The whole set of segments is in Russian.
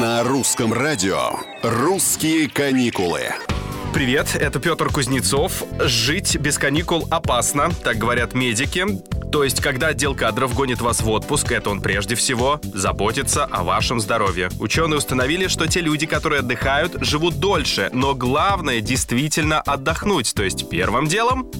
На русском радио «Русские каникулы». Привет, это Петр Кузнецов. Жить без каникул опасно, так говорят медики. То есть, когда отдел кадров гонит вас в отпуск, это он прежде всего заботится о вашем здоровье. Ученые установили, что те люди, которые отдыхают, живут дольше, но главное действительно отдохнуть. То есть, первым делом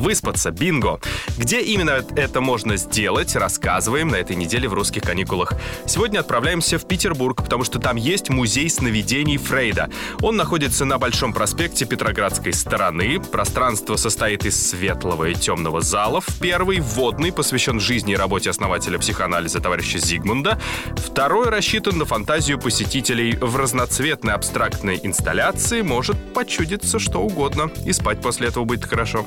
выспаться. Бинго! Где именно это можно сделать, рассказываем на этой неделе в русских каникулах. Сегодня отправляемся в Петербург, потому что там есть музей сновидений Фрейда. Он находится на Большом проспекте Петроградской стороны. Пространство состоит из светлого и темного залов. Первый, вводный, посвящен жизни и работе основателя психоанализа товарища Зигмунда. Второй рассчитан на фантазию посетителей. В разноцветной абстрактной инсталляции может почудиться что угодно. И спать после этого будет хорошо.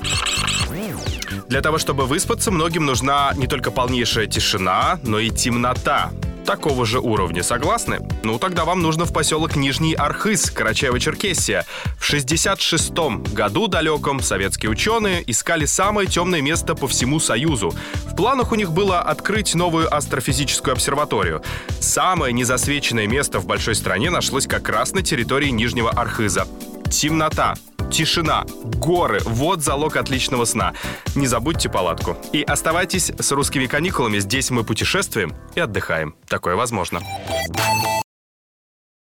Для того, чтобы выспаться, многим нужна не только полнейшая тишина, но и темнота такого же уровня. Согласны? Ну, тогда вам нужно в поселок Нижний Архыз, Карачаево-Черкесия. В 66-м году далеком советские ученые искали самое темное место по всему Союзу. В планах у них было открыть новую астрофизическую обсерваторию. Самое незасвеченное место в большой стране нашлось как раз на территории Нижнего Архыза. Темнота, тишина, горы. Вот залог отличного сна. Не забудьте палатку. И оставайтесь с русскими каникулами. Здесь мы путешествуем и отдыхаем. Такое возможно.